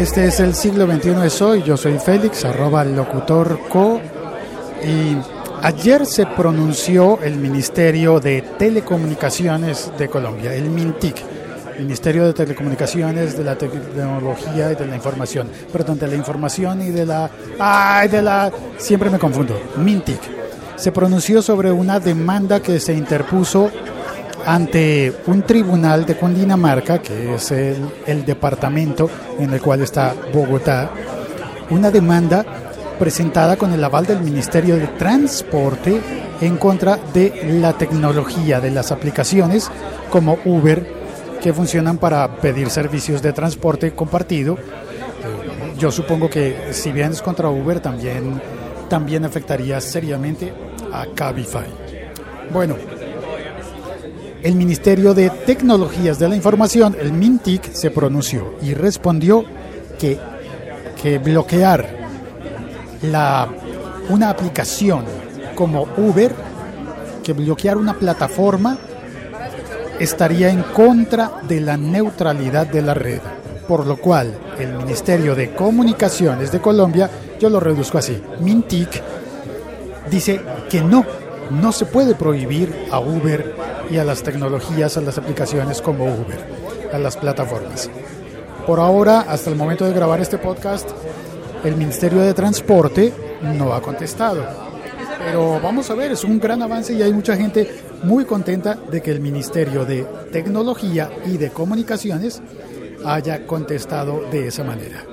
Este es el siglo XXI de Soy. Yo soy Félix, arroba locutor co. Y ayer se pronunció el Ministerio de Telecomunicaciones de Colombia, el MINTIC. Ministerio de Telecomunicaciones, de la Tecnología y de la Información. Perdón, de la Información y de la... ¡Ay, de la... Siempre me confundo. MINTIC. Se pronunció sobre una demanda que se interpuso ante un tribunal de Cundinamarca, que es el, departamento en el cual está Bogotá, una demanda presentada con el aval del Ministerio de Transporte en contra de la tecnología de las aplicaciones como Uber que funcionan para pedir servicios de transporte compartido. Yo supongo que si bien es contra Uber también, también afectaría seriamente a Cabify. Bueno, el Ministerio de Tecnologías de la Información, el MINTIC, se pronunció y respondió que, que bloquear la, una aplicación como Uber, que bloquear una plataforma, estaría en contra de la neutralidad de la red. Por lo cual, el Ministerio de Comunicaciones de Colombia, yo lo reduzco así, MINTIC, dice que no, no se puede prohibir a Uber y a las tecnologías, a las aplicaciones como Uber, a las plataformas. Por ahora, hasta el momento de grabar este podcast, el Ministerio de Transporte no ha contestado. Pero vamos a ver, es un gran avance y hay mucha gente muy contenta de que el Ministerio de Tecnología y de Comunicaciones haya contestado de esa manera.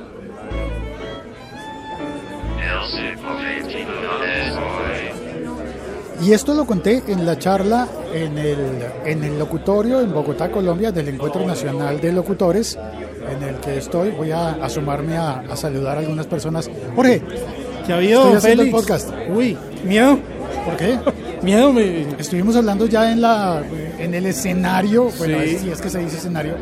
Y esto lo conté en la charla en el, en el locutorio en Bogotá, Colombia, del Encuentro Nacional de Locutores, en el que estoy. Voy a asomarme a, a saludar a algunas personas. Jorge, ¿qué ha habido, estoy haciendo el podcast. Uy, miedo. ¿Por qué? Miedo, me... Estuvimos hablando ya en, la, en el escenario, bueno, Sí. si es que se dice escenario,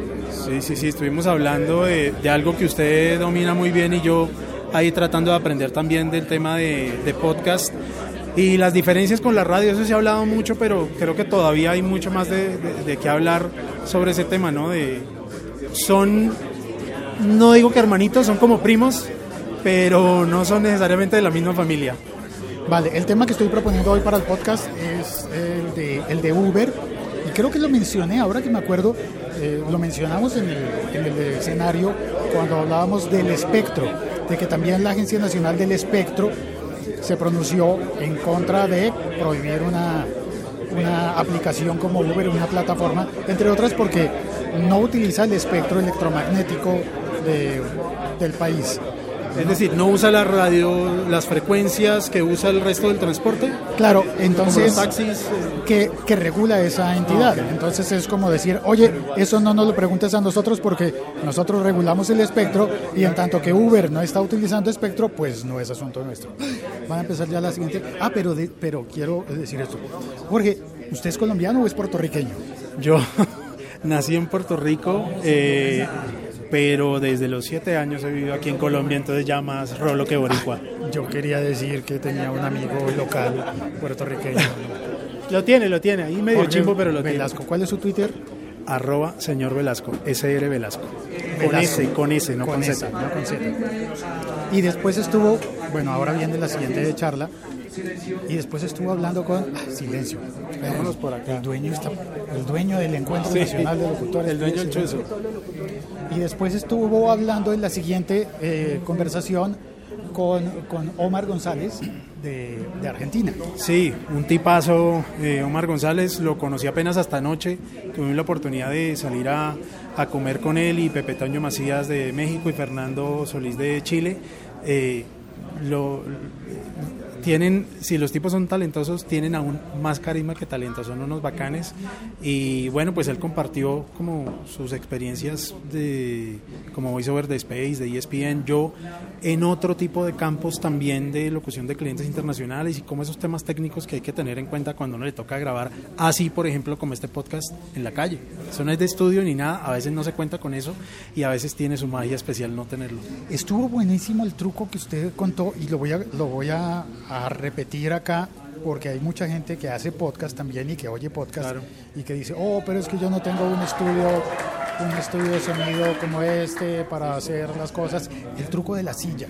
Sí, sí, sí, estuvimos hablando de, de algo que usted domina muy bien y yo ahí tratando de aprender también del tema de, de podcast y las diferencias con la radio, eso se ha hablado mucho, pero creo que todavía hay mucho más de, de, de qué hablar sobre ese tema, ¿no? De, son, no digo que hermanitos, son como primos, pero no son necesariamente de la misma familia. Vale, el tema que estoy proponiendo hoy para el podcast es el de, el de Uber. Y creo que lo mencioné, ahora que me acuerdo, eh, lo mencionamos en el, en el escenario cuando hablábamos del espectro, de que también la Agencia Nacional del Espectro se pronunció en contra de prohibir una, una aplicación como Uber, una plataforma, entre otras porque no utiliza el espectro electromagnético de- del país. Es decir, no usa la radio, las frecuencias que usa el resto del transporte. Claro, Como entonces... los taxis. que, que regula esa entidad. Entonces es como decir, oye, eso no nos lo preguntes a nosotros porque nosotros regulamos el espectro y en tanto que Uber no está utilizando espectro, pues no es asunto nuestro. Van a empezar ya la siguiente. Ah, pero, de- pero quiero decir esto. Jorge, ¿usted es colombiano o es puertorriqueño? Yo nací en Puerto Rico, eh, pero desde los siete años he vivido aquí en Colombia, entonces ya más rolo que boricua. Yo quería decir que tenía un amigo local puertorriqueño. Lo tiene, lo tiene, ahí medio chimbo, pero lo Velasco, ¿cuál es su Twitter? tiene. Arroba señor Velasco, SR Velasco. Con. S, con S, no con, S, Z. no con Z. Y después estuvo, bueno, ahora viene la siguiente charla. Y después estuvo hablando con. ah, silencio. Vámonos por acá. El dueño, está, el dueño del Encuentro Sí, Nacional de Locutores. el dueño del chuzo. Y después estuvo hablando en la siguiente eh, conversación con, con Omar González de, Argentina. Sí, un tipazo, eh, Omar González, lo conocí apenas hasta anoche, tuve la oportunidad de salir a, a comer con él y Pepe Toño Macías de México y Fernando Solís de Chile. Eh, tienen, si los tipos son talentosos, tienen aún más carisma que talento, son unos bacanes. Y bueno, pues él compartió como sus experiencias de como voiceover de Space, de ESPN, yo en otro tipo de campos también de locución de clientes internacionales y como esos temas técnicos que hay que tener en cuenta cuando uno le toca grabar, así por ejemplo como este podcast en la calle. Eso no es de estudio ni nada, a veces no se cuenta con eso y a veces tiene su magia especial no tenerlo. Estuvo buenísimo el truco que usted contó y lo voy a, lo voy a, a repetir acá porque hay mucha gente que hace podcast también y que oye podcast Claro. y que dice, oh, pero es que yo no tengo un estudio un estudio de sonido como este para hacer las cosas. El truco de la silla.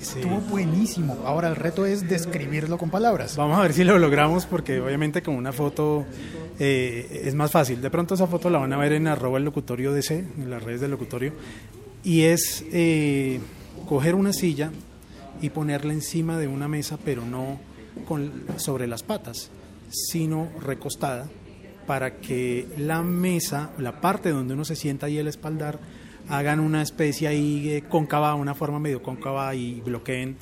Estuvo buenísimo. Ahora el reto es describirlo con palabras. Vamos a ver si lo logramos porque obviamente con una foto eh, es más fácil. De pronto esa foto la van a ver en arroba el locutorio DC, en las redes del locutorio. Y es eh, coger una silla y ponerla encima de una mesa, pero no con, sobre las patas, sino recostada para que la mesa, la parte donde uno se sienta y el espaldar, hagan una especie ahí eh, cóncava, una forma medio cóncava y bloqueen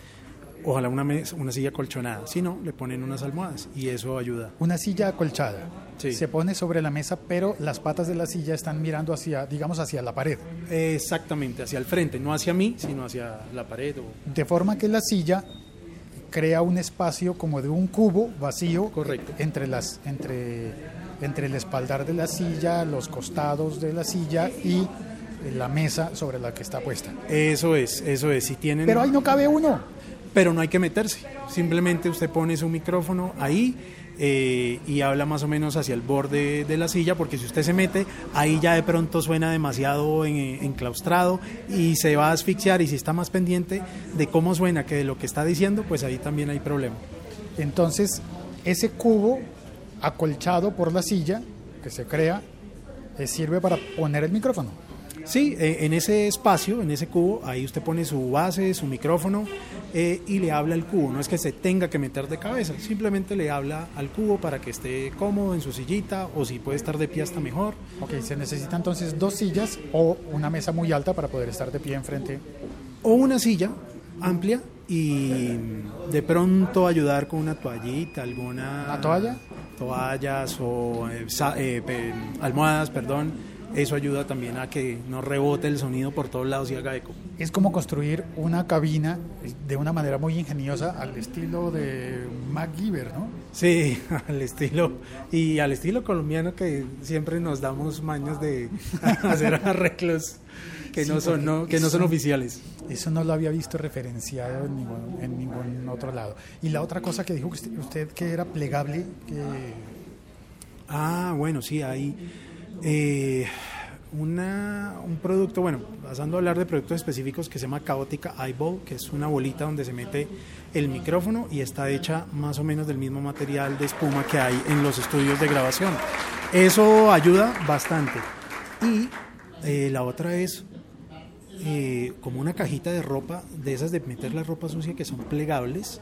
ojalá una, mesa, una silla colchonada. Si no, le ponen unas almohadas y eso ayuda. Una silla acolchada. Se pone sobre la mesa, pero las patas de la silla están mirando hacia, digamos, hacia la pared. Exactamente, hacia el frente, no hacia mí, sino hacia la pared. De forma que la silla crea un espacio como de un cubo vacío Correcto. entre las entre entre el espaldar de la silla, los costados de la silla y la mesa sobre la que está puesta. Eso es, eso es. Si tienen Pero ahí no cabe uno pero no hay que meterse. Simplemente usted pone su micrófono ahí eh, y habla más o menos hacia el borde de la silla, porque si usted se mete, ahí ya de pronto suena demasiado enclaustrado y se va a asfixiar y si está más pendiente de cómo suena que de lo que está diciendo, pues ahí también hay problema. Entonces, ese cubo acolchado por la silla que se crea, eh, sirve para poner el micrófono. Sí, eh, en ese espacio, en ese cubo, ahí usted pone su base, su micrófono eh, y le habla al cubo. No es que se tenga que meter de cabeza, simplemente le habla al cubo para que esté cómodo en su sillita o si puede estar de pie hasta mejor. Ok, se necesita entonces dos sillas o una mesa muy alta para poder estar de pie enfrente. O una silla amplia y de pronto ayudar con una toallita, alguna... ¿Una toalla? Toallas o eh, almohadas, perdón eso ayuda también a que no rebote el sonido por todos lados y haga eco. Es como construir una cabina de una manera muy ingeniosa al estilo de MacGyver, ¿no? Sí, al estilo y al estilo colombiano que siempre nos damos maños de hacer arreglos que no son que no son oficiales. Eso no lo había visto referenciado en ningún, en ningún otro lado. Y la otra cosa que dijo usted que era plegable, que Ah, bueno, sí, ahí eh, una, un producto, bueno, pasando a hablar de productos específicos que se llama Caótica Eyeball, que es una bolita donde se mete el micrófono y está hecha más o menos del mismo material de espuma que hay en los estudios de grabación. Eso ayuda bastante. Y eh, la otra es eh, como una cajita de ropa, de esas de meter la ropa sucia que son plegables.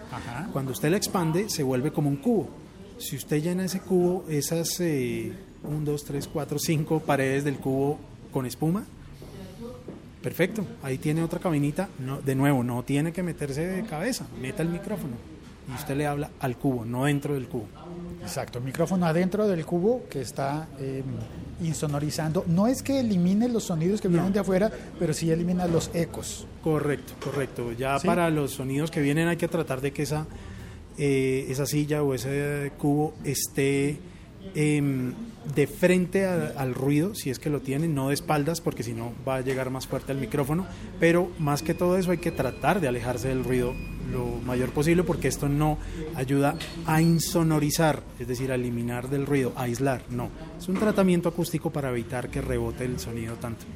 Cuando usted la expande, se vuelve como un cubo. Si usted llena ese cubo, esas eh, 1, 2, 3, 4, 5 paredes del cubo con espuma. Perfecto, ahí tiene otra cabinita. No, de nuevo, no tiene que meterse de cabeza, meta el micrófono y usted le habla al cubo, no dentro del cubo. Exacto, el micrófono adentro del cubo que está eh, insonorizando. No es que elimine los sonidos que vienen de afuera, pero sí elimina los ecos. Correcto, correcto. Ya para los sonidos que vienen hay que tratar de que esa, eh, esa silla o ese cubo esté Em, de frente al ruido, si es que lo tiene, no de espaldas, porque si no va a llegar más fuerte al micrófono, pero más que todo eso hay que tratar de alejarse del ruido lo mayor posible, porque esto no ayuda a insonorizar, es decir, a eliminar del ruido, a aislar, no. Es un tratamiento acústico para evitar que rebote el sonido tanto.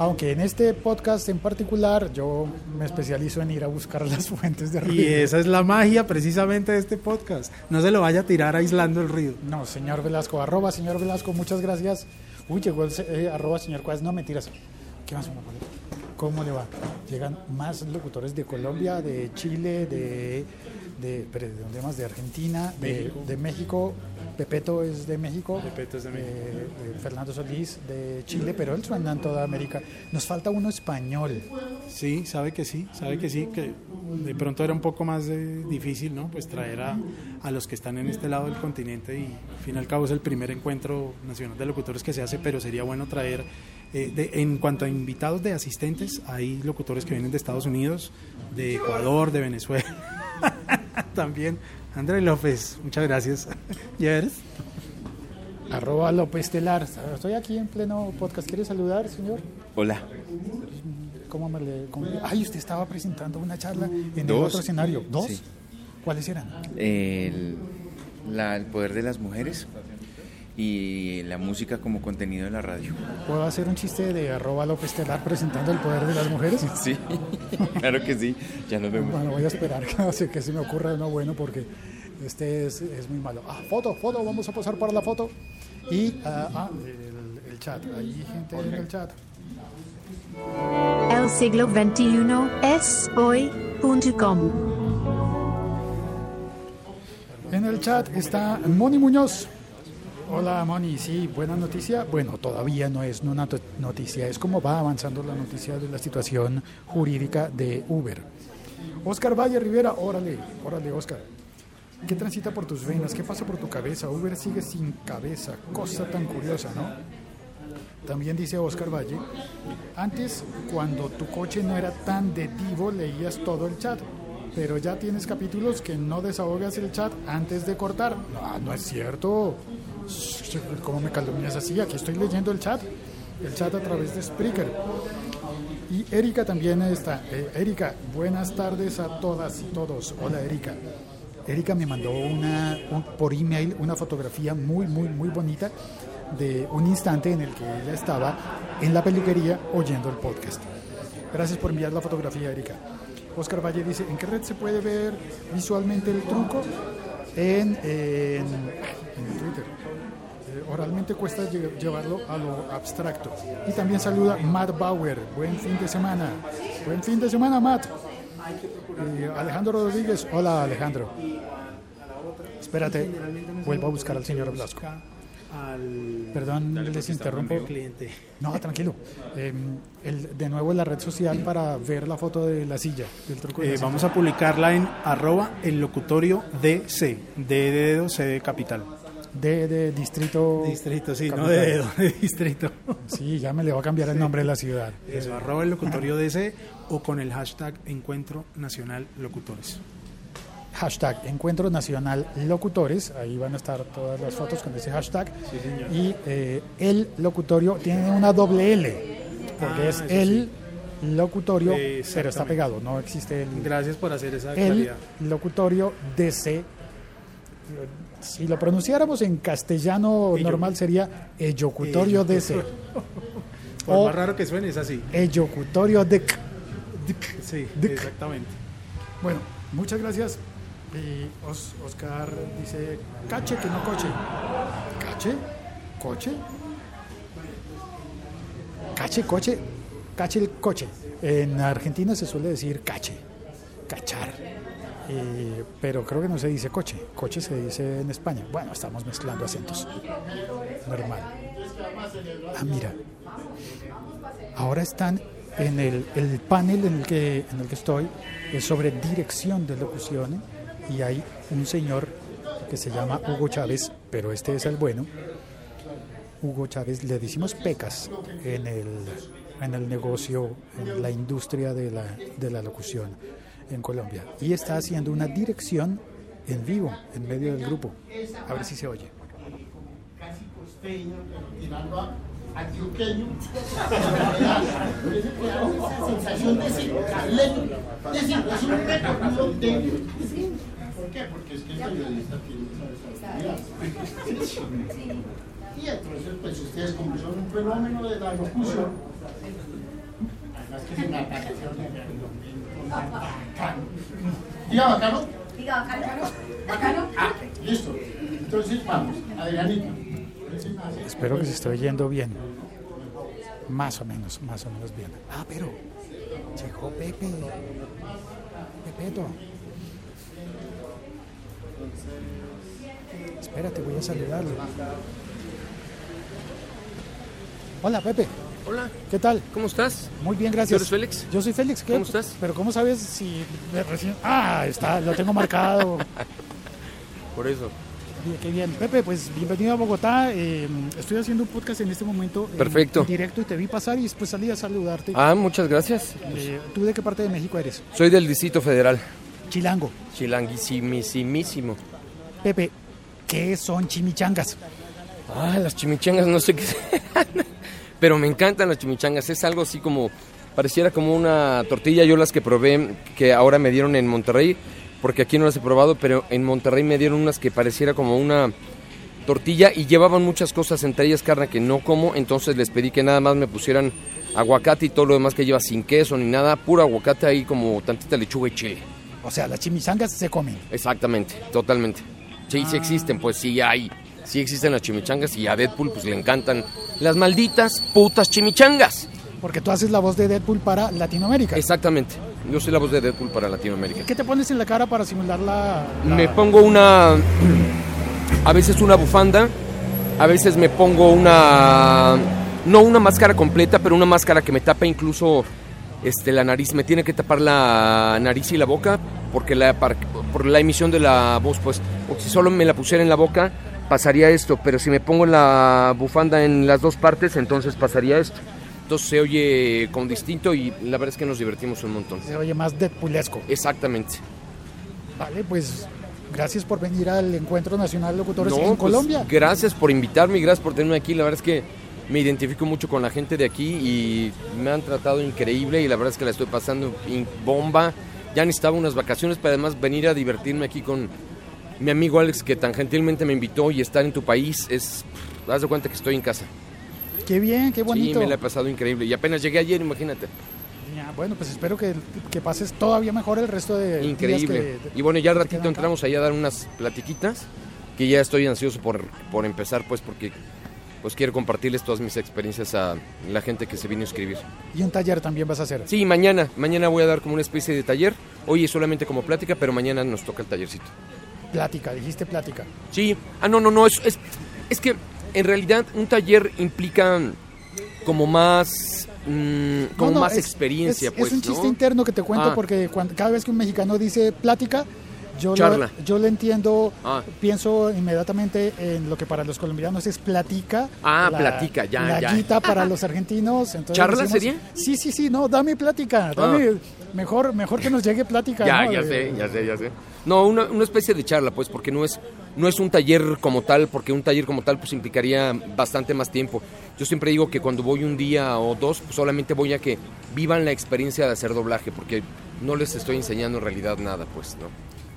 Aunque en este podcast en particular yo me especializo en ir a buscar las fuentes de ruido. Y esa es la magia precisamente de este podcast. No se lo vaya a tirar aislando el ruido. No, señor Velasco, arroba señor Velasco, muchas gracias. Uy, llegó el eh, arroba señor Cuás, no mentiras. ¿Qué más? ¿Cómo le va? Llegan más locutores de Colombia, de Chile, de, de, ¿de dónde más? De Argentina, de, de México Pepeto es de México. Pepeto es de México. Eh, Fernando Solís de Chile, pero él suena en toda América. Nos falta uno español. Sí, sabe que sí, sabe que sí, que de pronto era un poco más difícil, ¿no? Pues traer a, a, los que están en este lado del continente y al fin y al cabo es el primer encuentro nacional de locutores que se hace, pero sería bueno traer, eh, en cuanto a invitados de asistentes, hay locutores que vienen de Estados Unidos, de Ecuador, de Venezuela, también Andrés López, muchas gracias. ¿Y eres? Arroba López Telar. Estoy aquí en pleno podcast. ¿Quiere saludar, señor? Hola. ¿Cómo me le.? Ay, usted estaba presentando una charla en el otro escenario. ¿Dos? ¿Cuáles eran? El, la, el poder de las mujeres y la música como contenido de la radio. ¿Puedo hacer un chiste de arroba López Telar presentando el poder de las mujeres? Sí, claro que sí, ya nos vemos. Bueno, voy a esperar que, que se me ocurra uno bueno porque este es, es, muy malo. Ah, foto, foto, vamos a pasar para la foto. Y ah, ah el, el, chat, hay gente en el chat. El siglo XXI es hoy.com. En el chat está Moni Muñoz. Hola Moni, sí, buena noticia. Bueno, todavía no es una noticia, es como va avanzando la noticia de la situación jurídica de Uber. Oscar Valle Rivera, órale, órale Oscar. ¿Qué transita por tus venas? ¿Qué pasa por tu cabeza? Uber sigue sin cabeza, cosa tan curiosa, ¿no? También dice Oscar Valle, antes cuando tu coche no era tan de divo leías todo el chat, pero ya tienes capítulos que no desahogas el chat antes de cortar. No, no es cierto. ¿Cómo me calumnias así? Aquí estoy leyendo el chat, el chat a través de Spreaker. Y Erika también está. Eh, Erika, buenas tardes a todas y todos. Hola Erika. Erika me mandó una, por email una fotografía muy, muy, muy bonita de un instante en el que ella estaba en la peluquería oyendo el podcast. Gracias por enviar la fotografía, Erika. Oscar Valle dice, ¿en qué red se puede ver visualmente el truco? En, en, Twitter. Eh, oralmente cuesta llevarlo a lo abstracto. Y también saluda Matt Bauer. Buen fin de semana. Buen fin de semana, Matt. Eh, Alejandro Rodríguez. Hola, Alejandro. Espérate, vuelvo a buscar al señor Blasco al Perdón, les interrumpo. Cliente. No, tranquilo. Eh, el, de nuevo en la red social para ver la foto de la silla. Del truco eh, vamos a publicarla en arroba el locutorio DC, D de dedo, C de capital. D de distrito. Distrito, sí, no de de distrito. Sí, ya me le va a cambiar el nombre de la ciudad. Eso, arroba el locutorio DC o con el hashtag Encuentro Nacional Locutores hashtag Encuentro Nacional Locutores, ahí van a estar todas las fotos con ese hashtag. y eh, el locutorio tiene una doble L, porque es ah, el locutorio, pero está pegado, no existe el... Gracias por hacer esa El locutorio DC. Si lo pronunciáramos en castellano normal sería Eyocutorio DC. Por más raro que suene es así. Eyocutorio de... Sí, exactamente. Bueno, muchas gracias y Oscar dice, cache que no coche. ¿Cache? ¿Coche? Cache, coche, cache el coche. En Argentina se suele decir cache, cachar. Pero creo que no se dice coche. Coche se dice en España. Bueno, estamos mezclando acentos. Normal. Ah, mira. Ahora están en el, el panel en el, que, en el que estoy, es sobre dirección de locución y hay un señor que se llama Hugo Chávez, pero este es el bueno. Hugo Chávez, le decimos pecas en el, en el negocio, en la industria de la, de la locución en Colombia. Y está haciendo una dirección en vivo, en medio del grupo. A ver si se oye. Y entonces, pues ustedes como son un fenómeno de la locución, además que es una atracción de. Diga bacano. Diga bacano. Bacano. Ah, listo. Entonces vamos, Adrianita. Espero que se esté oyendo bien. Más o menos, más o menos bien. Ah, pero llegó Pepe. Pepeto. Espérate, voy a saludarlo. Hola, Pepe. Hola. ¿Qué tal? ¿Cómo estás? Muy bien, gracias. ¿Eres Félix? Yo soy Félix. ¿Cómo estás? Pero ¿cómo sabes si recién... Ah, está, lo tengo marcado. Por eso. Qué bien. Pepe, pues bienvenido a Bogotá. Eh, estoy haciendo un podcast en este momento. Perfecto. En directo y te vi pasar y después salí a saludarte. Ah, muchas gracias. Eh, ¿Tú de qué parte de México eres? Soy del Distrito Federal. Chilango. Chilanguisimísimo. Pepe, ¿qué son chimichangas? Ah, las chimichangas no sé qué pero me encantan las chimichangas. Es algo así como, pareciera como una tortilla. Yo las que probé, que ahora me dieron en Monterrey, porque aquí no las he probado, pero en Monterrey me dieron unas que pareciera como una, tortilla y llevaban muchas cosas, entre ellas carne que no como, entonces les pedí que nada más me pusieran aguacate y todo lo demás que lleva sin queso ni nada, puro aguacate ahí como tantita lechuga y chile. O sea, las chimichangas se comen. Exactamente, totalmente. Sí, sí existen, pues sí hay. Sí existen las chimichangas y a Deadpool pues le encantan las malditas putas chimichangas. Porque tú haces la voz de Deadpool para Latinoamérica. Exactamente. Yo soy la voz de Deadpool para Latinoamérica. ¿Qué te pones en la cara para simular la...? la- Me pongo una... A veces una bufanda, a veces me pongo una... No una máscara completa, pero una máscara que me tapa incluso este, la nariz. Me tiene que tapar la nariz y la boca porque la, por la emisión de la voz, pues. Porque si solo me la pusiera en la boca, pasaría esto. Pero si me pongo la bufanda en las dos partes, entonces pasaría esto. Entonces se oye con distinto y la verdad es que nos divertimos un montón. Se oye más Deadpoolesco. Exactamente. Vale, pues gracias por venir al Encuentro Nacional de Locutores No, en pues, Colombia. Gracias por invitarme y gracias por tenerme aquí. La verdad es que me identifico mucho con la gente de aquí y me han tratado increíble y la verdad es que la estoy pasando in- bomba. Ya necesitaba unas vacaciones para además venir a divertirme aquí con mi amigo Alex que tan gentilmente me invitó y estar en tu país es... pff, Haz de cuenta que estoy en casa. Qué bien, qué bonito. Sí, me la he pasado increíble. Y apenas llegué ayer, imagínate. Ya, bueno, pues espero que, que pases todavía mejor el resto de días Increíble. que- Y bueno, ya al ratito entramos allá a dar unas platiquitas, que ya estoy ansioso por, por empezar, pues porque pues quiero compartirles todas mis experiencias a la gente que se vino a escribir. Y un taller también vas a hacer. Sí, mañana, mañana voy a dar como una especie de taller. Hoy es solamente como plática, pero mañana nos toca el tallercito. Plática, dijiste plática. Sí, ah, no, no, no, es, es, es que en realidad un taller implica como más, mm, como No, no, más es- experiencia, es, pues, es un chiste ¿no? interno que te cuento Ah. porque cuando, cada vez que un mexicano dice plática, yo, Charla. Lo, yo le entiendo, Ah. pienso inmediatamente en lo que para los colombianos es platica. Ah, platica, ya, la ya. guita para los argentinos. Entonces ¿Charla decimos, sería? Sí, sí, sí, no, dame plática, dame, mejor, mejor que nos llegue plática. Ya, ¿no? ya De- sé, ya sé, ya sé. No, una, una especie de charla, pues, porque no es, no es un taller como tal, porque un taller como tal, pues, implicaría bastante más tiempo. Yo siempre digo que cuando voy un día o dos, pues, solamente voy a que vivan la experiencia de hacer doblaje, porque no les estoy enseñando en realidad nada, pues, ¿no?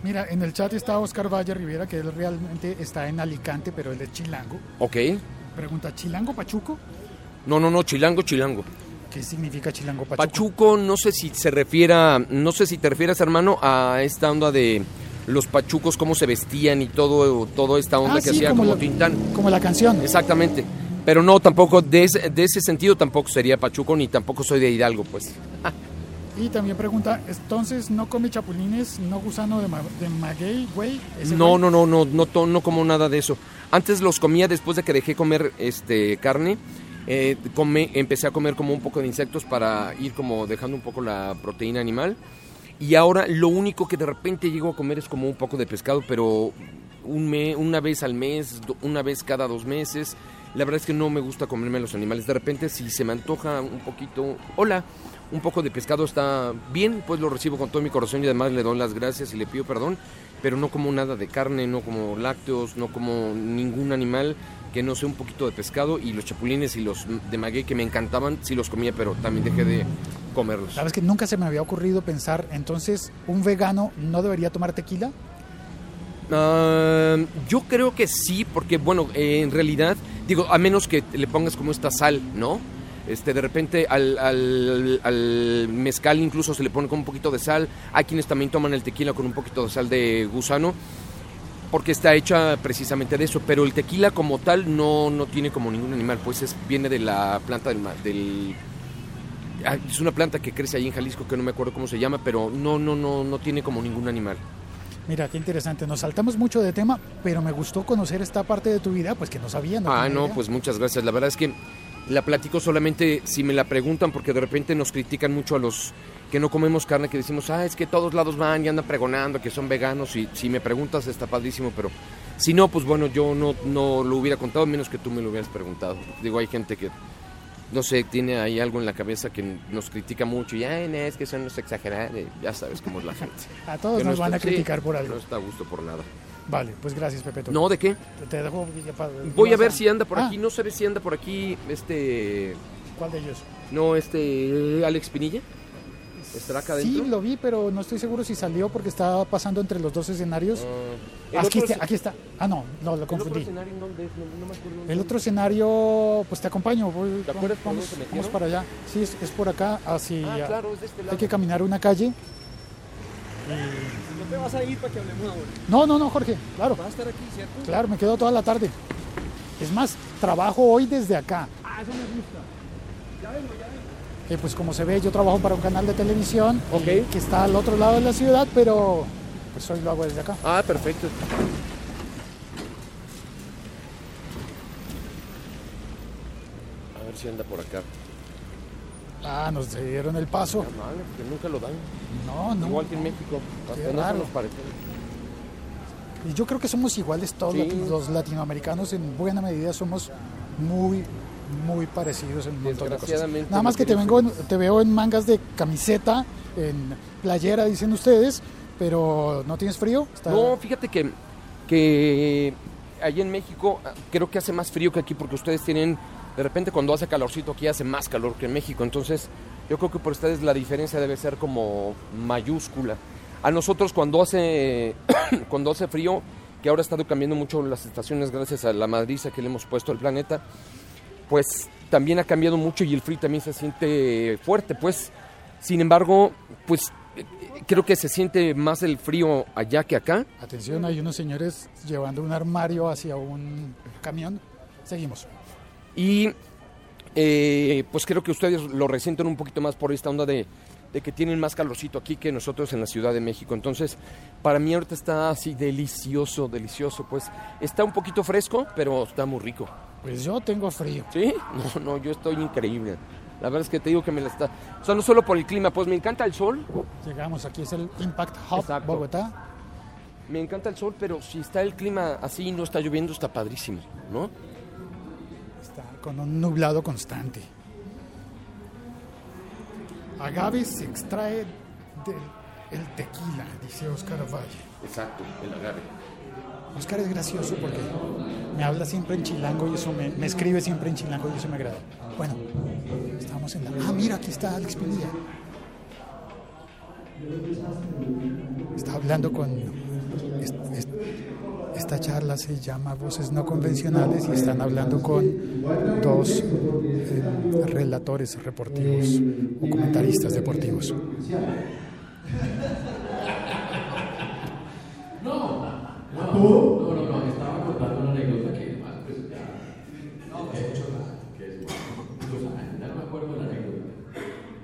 Mira, en el chat está Oscar Valle Rivera, que él realmente está en Alicante, pero él es chilango. Ok. Pregunta, ¿chilango pachuco? No, no, no, chilango, chilango. ¿Qué significa chilango pachuco? Pachuco, no sé si se refiera, no sé si te refieres, hermano, a esta onda de los pachucos, cómo se vestían y todo, toda esta onda Ah, que sí, hacía como, la- Tintán. Como la canción. Exactamente. Pero no, tampoco, de ese, de ese sentido tampoco sería Pachuco, ni tampoco soy de Hidalgo, pues. Y también pregunta, entonces no come chapulines, no gusano de, ma- de maguey, güey. ¿Ese No, güey? no, no, no, no, to- no como nada de eso. Antes los comía después de que dejé comer este carne. eh, come- empecé a comer como un poco de insectos para ir como dejando un poco la proteína animal. Y ahora lo único que de repente llego a comer es como un poco de pescado, pero un me- una vez al mes, do- una vez cada dos meses. La verdad es que no me gusta comerme los animales. De repente si se me antoja un poquito, hola, un poco de pescado está bien, pues lo recibo con todo mi corazón y además le doy las gracias y le pido perdón, pero no como nada de carne, no como lácteos, no como ningún animal que no sea un poquito de pescado y los chapulines y los de maguey que me encantaban, sí los comía, pero también dejé de comerlos. Sabes que nunca se me había ocurrido pensar, entonces, ¿un vegano no debería tomar tequila? Ah, yo creo que sí, porque bueno, eh, en realidad, digo, a menos que le pongas como esta sal, ¿no? Este, de repente al, al, al mezcal incluso se le pone como un poquito de sal. Hay quienes también toman el tequila con un poquito de sal de gusano, porque está hecha precisamente de eso. Pero el tequila como tal no, no tiene como ningún animal, pues es, viene de la planta del, del ah, es una planta que crece ahí en Jalisco que no me acuerdo cómo se llama, pero no, no, no, no tiene como ningún animal. Mira, qué interesante. Nos saltamos mucho de tema, pero me gustó conocer esta parte de tu vida, pues que no sabía. No Ah, no, idea. pues muchas gracias. La verdad es que la platico solamente si me la preguntan, porque de repente nos critican mucho a los que no comemos carne, que decimos, ah, es que todos lados van y andan pregonando que son veganos. Y si me preguntas, está padrísimo, pero si no, pues bueno, yo no, no lo hubiera contado, menos que tú me lo hubieras preguntado. Digo, hay gente que, no sé, tiene ahí algo en la cabeza que nos critica mucho y, ay, no, es que son los exagerados. Ya sabes cómo es la gente. A todos Que nos no van a sí, criticar por algo. No está a gusto por nada. Vale, pues gracias, Pepe. No, ¿de qué? Te, te dejo. ya pa- Voy a ver si anda por Ah, aquí. No sabes si anda por aquí este. ¿Cuál de ellos? No, este. Alex Pinilla. ¿Estará acá Sí, lo vi, pero no estoy seguro si salió porque estaba pasando entre los dos escenarios. Ah, el aquí, está, es- aquí está. Ah, no, no, lo ¿El otro confundí. escenario en dónde es? No, no me acuerdo El otro escenario, pues te acompaño. voy- ¿Te acuerdas vamos, para allá. Sí, es, es por acá, así. Ah, claro, es de este lado. Hay que caminar una calle. No te vas a ir para que hablemos ahora. No, no, no, Jorge, claro. Vas a estar aquí, ¿cierto? Claro, me quedo toda la tarde. Es más, trabajo hoy desde acá. Ah, eso me gusta. Ya vengo, ya vengo. Que pues como se ve, yo trabajo para un canal de televisión y Ok. que está al otro lado de la ciudad, pero pues hoy lo hago desde acá. Ah, perfecto. A ver si anda por acá. Ah, nos dieron el paso. Ya mal, porque nunca lo dan. No, no. Igual que en México. Qué Hasta en eso raro. nos parece. Y yo creo que somos iguales todos Sí. los- latinoamericanos, en buena medida somos muy, muy parecidos en un montón de cosas. Nada más que te, vengo en- te veo en mangas de camiseta, en playera, dicen ustedes, pero ¿no tienes frío? Está- No, fíjate que, que allí en México ah, creo que hace más frío que aquí porque ustedes tienen, de repente cuando hace calorcito aquí hace más calor que en México, entonces yo creo que por ustedes la diferencia debe ser como mayúscula. A nosotros cuando hace, cuando hace frío, que ahora ha estado cambiando mucho las estaciones gracias a la madriza que le hemos puesto al planeta, pues también ha cambiado mucho y el frío también se siente fuerte, pues sin embargo, pues creo que se siente más el frío allá que acá. Atención, hay unos señores llevando un armario hacia un camión. Seguimos. Y eh, pues creo que ustedes lo resienten un poquito más por esta onda de, de que tienen más calorcito aquí que nosotros en la Ciudad de México. Entonces, para mí ahorita está así delicioso, delicioso. Pues está un poquito fresco, pero está muy rico. Pues yo tengo frío. ¿Sí? No, no, yo estoy increíble. La verdad es que te digo que me la está... O sea, no solo por el clima, pues me encanta el sol. Llegamos, aquí es el Impact Hub Exacto. Bogotá. Me encanta el sol, pero si está el clima así y no está lloviendo, está padrísimo, ¿no? Con un nublado constante. Agave se extrae del el tequila, dice Oscar Valle. Exacto, el agave. Oscar es gracioso porque me habla siempre en chilango y eso me, me escribe siempre en chilango y eso me agrada. Bueno, estamos en la... Ah, mira, aquí está Alex Pinilla. Está hablando con... Esta charla se llama Voces No Convencionales y están hablando con dos eh, relatores deportivos o comentaristas deportivos. No, no, no, estaba contando una anécdota que además, pues ya. No, que es que es muchos años, ya no me acuerdo de la anécdota.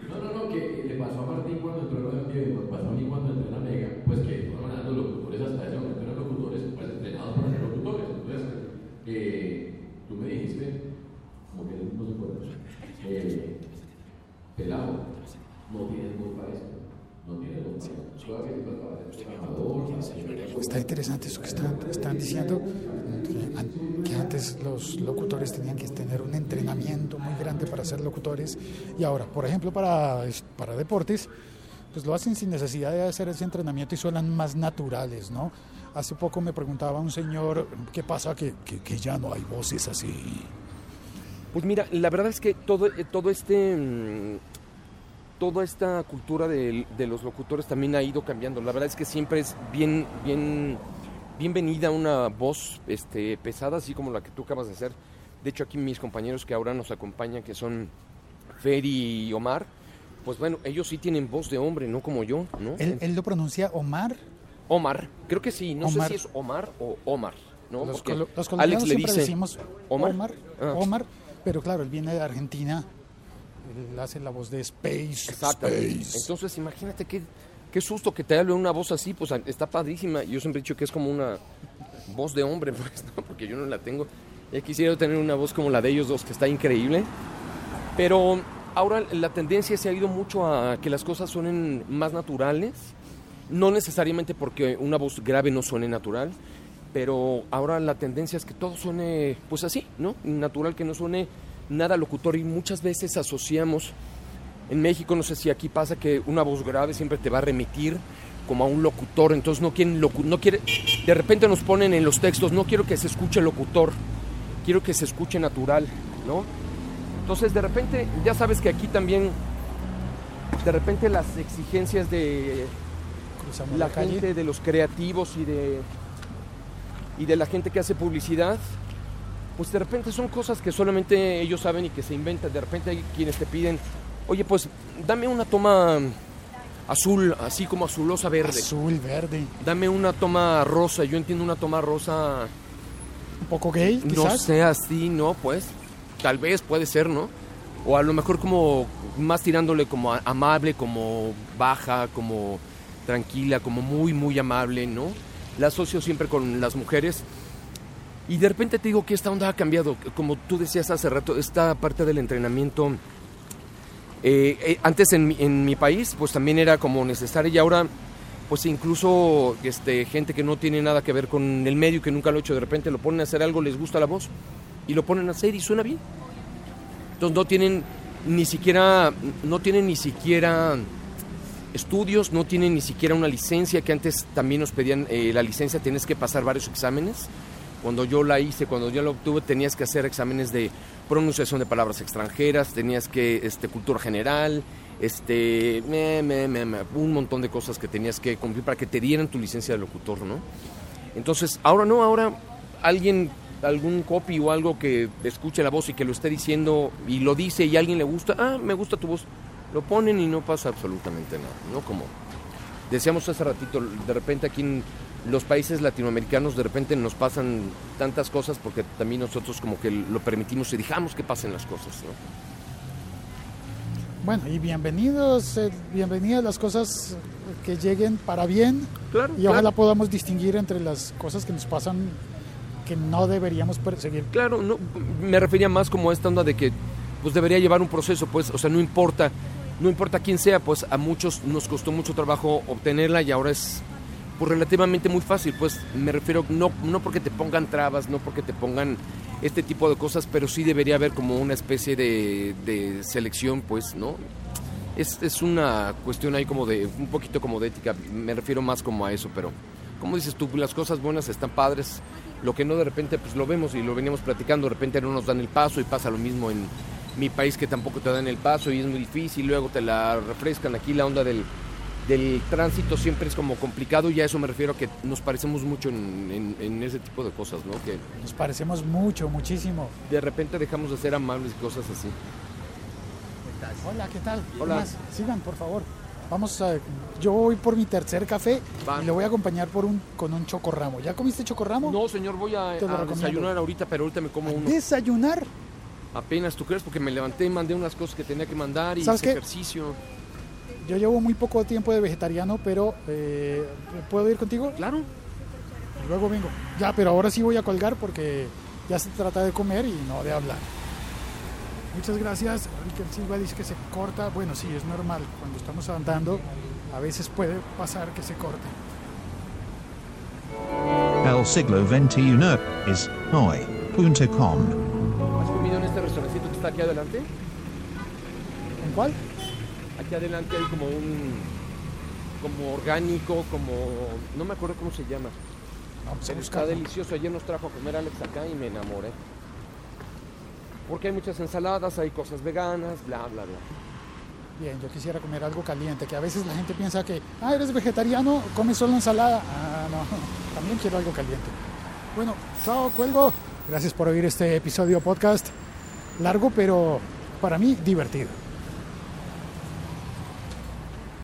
No, no, no, que le pasó a Martín cuando entró en el nos pasó a mí cuando entré en la Mega, pues que de todas maneras los locutores hasta ese momento eran locutores, pues entrenados para ser locutores. Entonces, eh, tú me dijiste, como que no se acuerda, eh, pelado, no tienes voz para esto. No tienes voz para esto. Todavía que sepas para ser programador, para ser Está interesante eso que están, están diciendo, que an- que antes los locutores tenían que tener un entrenamiento muy grande para ser locutores y ahora, por ejemplo, para, para deportes, pues lo hacen sin necesidad de hacer ese entrenamiento y suenan más naturales, ¿no? Hace poco me preguntaba un señor, ¿qué pasa que, que- que ya no hay voces así? Pues mira, la verdad es que todo, eh, todo este, mm, toda esta cultura de, de los locutores también ha ido cambiando. La verdad es que siempre es bien, bien, bienvenida una voz este, pesada, así como la que tú acabas de hacer. De hecho, aquí mis compañeros que ahora nos acompañan, que son Feri y Omar, pues bueno, ellos sí tienen voz de hombre, no como yo, ¿no? Él, él lo pronuncia Omar, Omar, creo que sí, no Omar. sé si es Omar o Omar, ¿no? los, Porque colo- los colombianos Alex le siempre dice decimos Omar. Omar, Ah. Omar, pero claro, él viene de Argentina, él hace la voz de Space, Exactamente. Space. Entonces, imagínate qué, qué susto que te hable una voz así, pues está padrísima. Yo siempre he dicho que es como una voz de hombre, pues, ¿no? porque yo no la tengo. Ya quisiera tener una voz como la de ellos dos, que está increíble. Pero ahora la tendencia se ha ido mucho a que las cosas suenen más naturales. No necesariamente porque una voz grave no suene natural, pero ahora la tendencia es que todo suene pues así, ¿no? Natural, que no suene nada locutor y muchas veces asociamos en México, no sé si aquí pasa que una voz grave siempre te va a remitir como a un locutor, entonces no quieren locu no quiere de repente nos ponen en los textos, no quiero que se escuche locutor, quiero que se escuche natural, ¿no? Entonces de repente ya sabes que aquí también de repente las exigencias de Cruzamos la la, gente, de los creativos y de, y de la gente que hace publicidad, pues de repente son cosas que solamente ellos saben y que se inventan. De repente hay quienes te piden, oye, pues dame una toma azul, así como azulosa verde. Azul, verde. Dame una toma rosa. Yo entiendo una toma rosa, Un poco gay, no quizás. sé, así, ¿no? Pues tal vez puede ser, ¿no? O a lo mejor como más tirándole como amable, como baja, como tranquila, como muy, muy amable, ¿no? La asocio siempre con las mujeres. Y de repente te digo que esta onda ha cambiado. Como tú decías hace rato, esta parte del entrenamiento. Eh, eh, antes en en mi país, pues también era como necesaria y ahora, pues incluso este, gente que no tiene nada que ver con el medio, que nunca lo ha hecho, de repente lo ponen a hacer algo, les gusta la voz y lo ponen a hacer y suena bien. Entonces no tienen ni siquiera, no tienen ni siquiera estudios, no tienen ni siquiera una licencia, que antes también nos pedían eh, la licencia, tienes que pasar varios exámenes. Cuando yo la hice, cuando yo la obtuve, tenías que hacer exámenes de pronunciación de palabras extranjeras, tenías que, este, cultura general, este, me, me, me, un montón de cosas que tenías que cumplir para que te dieran tu licencia de locutor, ¿no? Entonces, ahora no, ahora alguien, algún copy o algo que escuche la voz y que lo esté diciendo y lo dice y a alguien le gusta, ah, me gusta tu voz, lo ponen y no pasa absolutamente nada, ¿no? Como decíamos hace ratito, de repente aquí en los países latinoamericanos de repente nos pasan tantas cosas porque también nosotros como que lo permitimos y dejamos que pasen las cosas, ¿no? Bueno, y bienvenidos, eh, bienvenidas las cosas que lleguen para bien Claro, y ojalá podamos distinguir entre las cosas que nos pasan que no deberíamos perseguir. Claro, no, me refería más como a esta onda de que pues debería llevar un proceso, pues, o sea, no importa, no importa quién sea, pues a muchos nos costó mucho trabajo obtenerla y ahora es pues relativamente muy fácil, pues me refiero no, no porque te pongan trabas, no porque te pongan este tipo de cosas, pero sí debería haber como una especie de, selección, pues, ¿no? Es, es una cuestión ahí como de, un poquito como de ética, me refiero más como a eso, pero como dices tú, las cosas buenas están padres, lo que no de repente pues lo vemos y lo veníamos platicando, de repente no nos dan el paso y pasa lo mismo en mi país que tampoco te dan el paso y es muy difícil, luego te la refrescan, aquí la onda del, del tránsito siempre es como complicado y a eso me refiero a que nos parecemos mucho en, en- en ese tipo de cosas, ¿no? Que Nos parecemos mucho, muchísimo. de repente dejamos de ser amables y cosas así. Hola, ¿qué tal? Hola. Sigan, por favor. Vamos a, yo voy por mi tercer café y le voy a acompañar por un, con un chocorramo. ¿Ya comiste chocorramo? No, señor, voy a, lo desayunar ahorita, pero ahorita me como uno. Desayunar. Apenas, ¿tú crees? Porque me levanté y mandé unas cosas que tenía que mandar y ¿Sabes hice qué? ejercicio. Yo llevo muy poco tiempo de vegetariano, pero eh, ¿puedo ir contigo? Claro. Luego vengo. Ya, pero ahora sí voy a colgar porque ya se trata de comer y no de hablar. Muchas gracias. Riquel Silva dice que se corta. Bueno, sí, es normal. Cuando estamos andando, a veces puede pasar que se corte. El siglo XXI es hoy.com. ¿Has comido en este restaurancito que está aquí adelante? ¿En cuál? Aquí adelante hay como un. como orgánico, como. no me acuerdo cómo se llama. Pero está buscar. delicioso. Ayer nos trajo a comer Alex acá y me enamoré. Porque hay muchas ensaladas, hay cosas veganas, bla, bla, bla. Bien, yo quisiera comer algo caliente, que a veces la gente piensa que, ah, eres vegetariano, comes solo ensalada. Ah, no, también quiero algo caliente. Bueno, chao, cuelgo. Gracias por oír este episodio podcast. Largo, pero para mí divertido.